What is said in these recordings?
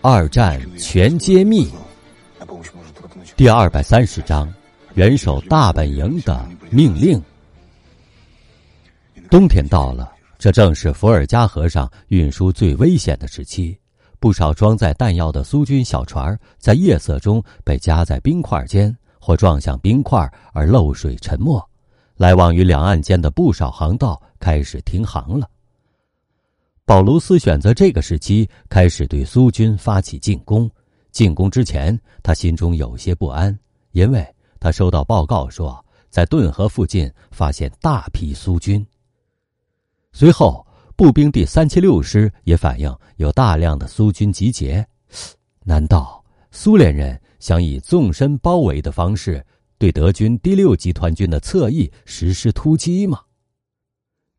二战全揭秘，第二百三十章：元首大本营的命令。冬天到了，这正是伏尔加河上运输最危险的时期。不少装载弹药的苏军小船在夜色中被夹在冰块间，或撞向冰块而漏水沉没。来往于两岸间的不少航道开始停航了。保卢斯选择这个时期开始对苏军发起进攻。进攻之前，他心中有些不安，因为他收到报告说，在顿河附近发现大批苏军。随后，步兵第三七六师也反映有大量的苏军集结。难道苏联人想以纵深包围的方式？对德军第六集团军的侧翼实施突击吗？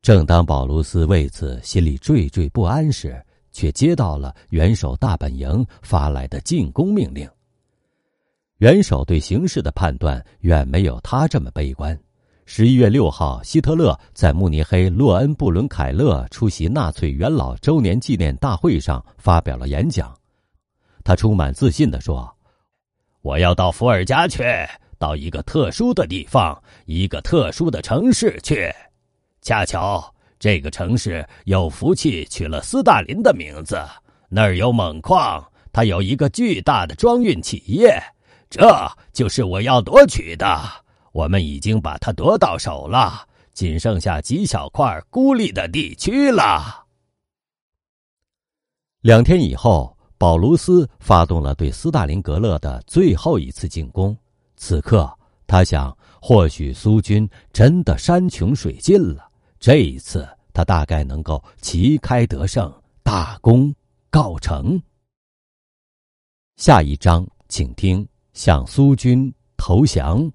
正当保卢斯为此心里惴惴不安时，却接到了元首大本营发来的进攻命令。元首对形势的判断远没有他这么悲观。十一月六号，希特勒在慕尼黑洛恩布伦凯勒出席纳粹元老周年纪念大会上发表了演讲，他充满自信地说：“我要到伏尔加去。”到一个特殊的地方，一个特殊的城市去。恰巧这个城市有福气取了斯大林的名字，那儿有锰矿，它有一个巨大的装运企业，这就是我要夺取的。我们已经把它夺到手了，仅剩下几小块孤立的地区了。两天以后，保卢斯发动了对斯大林格勒的最后一次进攻。此刻，他想，或许苏军真的山穷水尽了。这一次，他大概能够旗开得胜，大功告成。下一章，请听：向苏军投降。